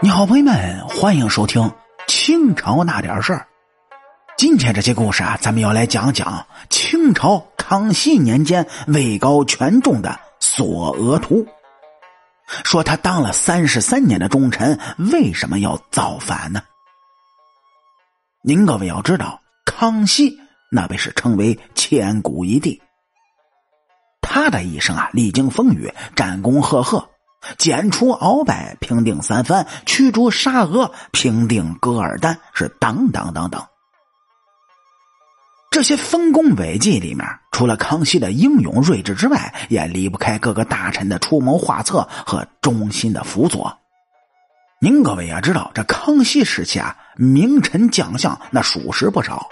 你好，朋友们，欢迎收听清朝那点事儿。今天这期故事啊，咱们要来讲讲清朝康熙年间位高权重的索额图。说他当了三十三年的忠臣，为什么要造反呢？您各位要知道，康熙那被是称为千古一帝，他的一生啊，历经风雨，战功赫赫。剪除鳌拜，平定三藩，驱逐沙俄，平定噶尔丹，是等等等等。这些丰功伟绩里面，除了康熙的英勇睿智之外，也离不开各个大臣的出谋划策和忠心的辅佐。您各位也知道，这康熙时期啊，名臣将相那属实不少，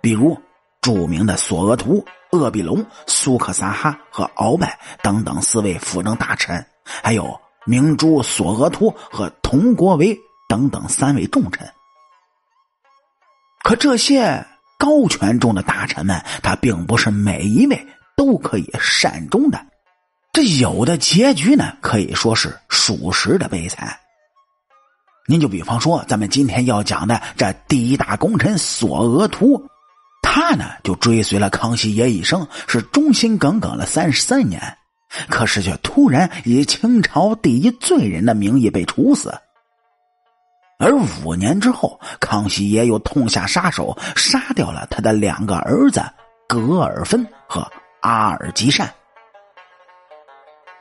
比如著名的索额图、鄂必龙、苏克萨哈和鳌拜等等四位辅政大臣。还有明珠索额图和佟国维等等三位重臣，可这些高权重的大臣们，他并不是每一位都可以善终的，这有的结局呢，可以说是属实的悲惨。您就比方说，咱们今天要讲的这第一大功臣索额图，他呢就追随了康熙爷一生，是忠心耿耿了三十三年。可是，却突然以清朝第一罪人的名义被处死。而五年之后，康熙爷又痛下杀手，杀掉了他的两个儿子格尔芬和阿尔吉善。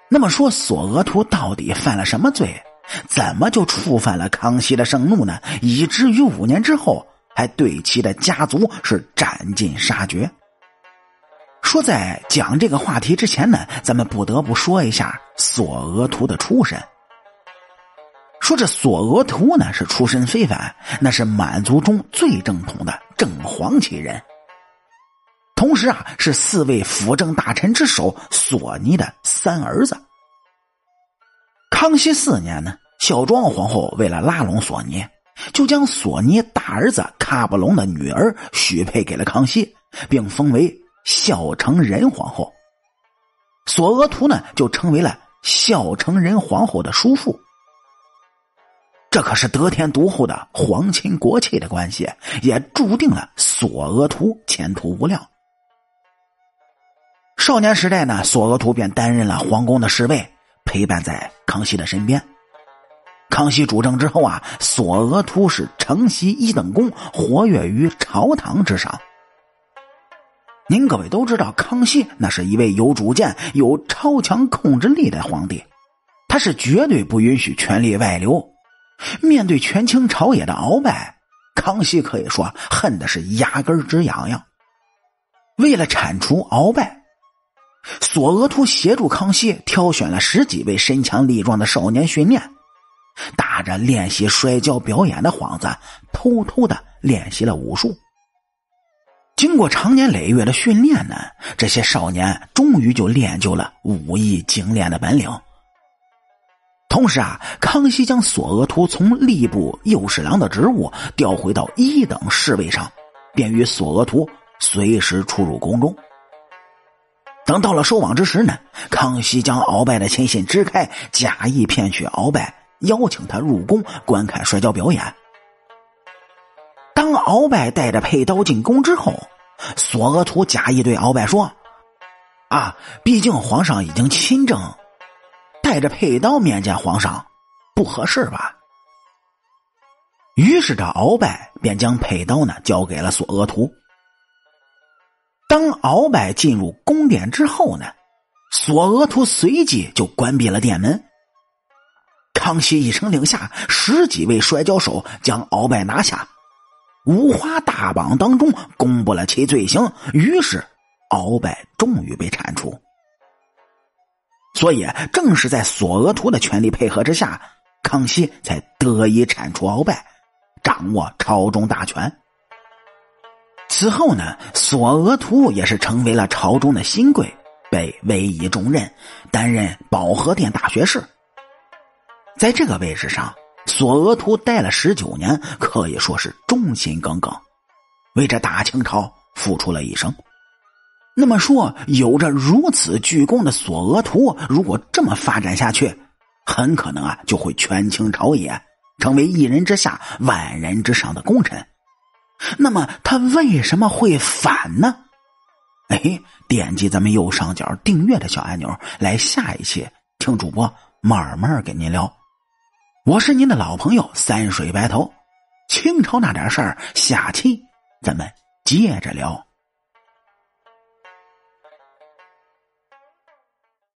那么说，索额图到底犯了什么罪？怎么就触犯了康熙的盛怒呢？以至于五年之后，还对其的家族是斩尽杀绝？说在讲这个话题之前呢，咱们不得不说一下索额图的出身。说这索额图呢是出身非凡，那是满族中最正统的正黄旗人，同时啊是四位辅政大臣之首索尼的三儿子。康熙四年呢，孝庄皇后为了拉拢索尼，就将索尼大儿子喀布隆的女儿许配给了康熙，并封为。孝成仁皇后，索额图呢就成为了孝成仁皇后的叔父。这可是得天独厚的皇亲国戚的关系，也注定了索额图前途无量。少年时代呢，索额图便担任了皇宫的侍卫，陪伴在康熙的身边。康熙主政之后啊，索额图是承袭一等功，活跃于朝堂之上。您各位都知道，康熙那是一位有主见、有超强控制力的皇帝，他是绝对不允许权力外流。面对权倾朝野的鳌拜，康熙可以说恨的是牙根直痒痒。为了铲除鳌拜，索额图协助康熙挑选了十几位身强力壮的少年训练，打着练习摔跤表演的幌子，偷偷的练习了武术。经过长年累月的训练呢，这些少年终于就练就了武艺精炼的本领。同时啊，康熙将索额图从吏部右侍郎的职务调回到一等侍卫上，便于索额图随时出入宫中。等到了收网之时呢，康熙将鳌拜的亲信支开，假意骗取鳌拜，邀请他入宫观看摔跤表演。鳌拜带着佩刀进宫之后，索额图假意对鳌拜说：“啊，毕竟皇上已经亲政，带着佩刀面见皇上不合适吧？”于是这鳌拜便将佩刀呢交给了索额图。当鳌拜进入宫殿之后呢，索额图随即就关闭了殿门。康熙一声令下，十几位摔跤手将鳌拜拿下。五花大绑当中公布了其罪行，于是鳌拜终于被铲除。所以，正是在索额图的全力配合之下，康熙才得以铲除鳌拜，掌握朝中大权。此后呢，索额图也是成为了朝中的新贵，被委以重任，担任保和殿大学士。在这个位置上。索额图待了十九年，可以说是忠心耿耿，为这大清朝付出了一生。那么说，有着如此巨功的索额图，如果这么发展下去，很可能啊就会权倾朝野，成为一人之下、万人之上的功臣。那么他为什么会反呢？哎，点击咱们右上角订阅的小按钮，来下一期听主播慢慢给您聊。我是您的老朋友三水白头，清朝那点事儿，下期咱们接着聊。